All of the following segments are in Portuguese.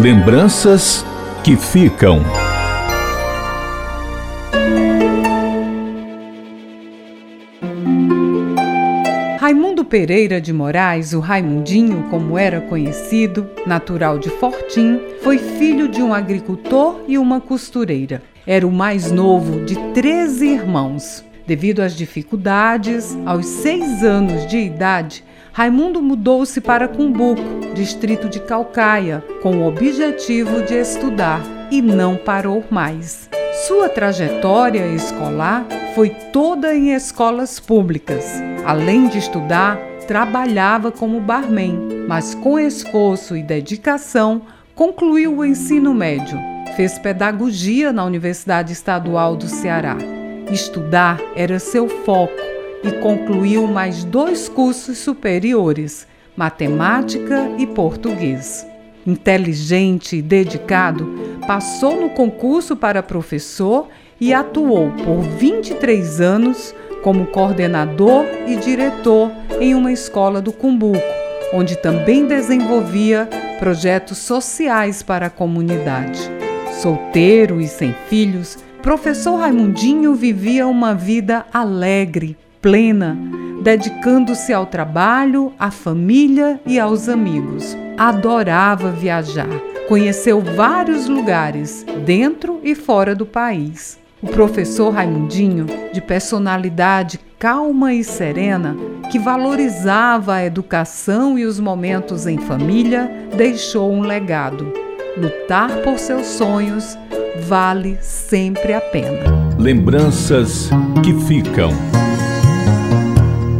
Lembranças que ficam. Raimundo Pereira de Moraes, o Raimundinho, como era conhecido, natural de Fortim, foi filho de um agricultor e uma costureira. Era o mais novo de 13 irmãos. Devido às dificuldades, aos seis anos de idade, Raimundo mudou-se para Cumbuco, distrito de Calcaia, com o objetivo de estudar e não parou mais. Sua trajetória escolar foi toda em escolas públicas. Além de estudar, trabalhava como barman, mas com esforço e dedicação concluiu o ensino médio. Fez pedagogia na Universidade Estadual do Ceará. Estudar era seu foco e concluiu mais dois cursos superiores, matemática e português. Inteligente e dedicado, passou no concurso para professor e atuou por 23 anos como coordenador e diretor em uma escola do Cumbuco, onde também desenvolvia projetos sociais para a comunidade. Solteiro e sem filhos, professor Raimundinho vivia uma vida alegre, plena, dedicando-se ao trabalho, à família e aos amigos. Adorava viajar, conheceu vários lugares, dentro e fora do país. O professor Raimundinho, de personalidade calma e serena, que valorizava a educação e os momentos em família, deixou um legado. Lutar por seus sonhos vale sempre a pena. Lembranças que ficam.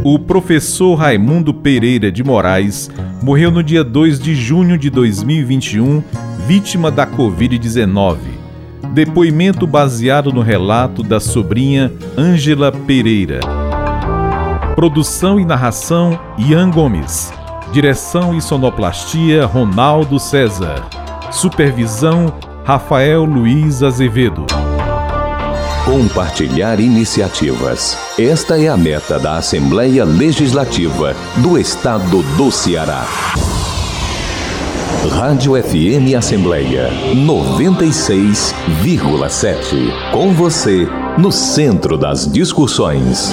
O professor Raimundo Pereira de Moraes morreu no dia 2 de junho de 2021, vítima da Covid-19. Depoimento baseado no relato da sobrinha Ângela Pereira. Produção e narração Ian Gomes. Direção e sonoplastia Ronaldo César. Supervisão Rafael Luiz Azevedo. Compartilhar iniciativas. Esta é a meta da Assembleia Legislativa do Estado do Ceará. Rádio FM Assembleia 96,7. Com você, no centro das discussões.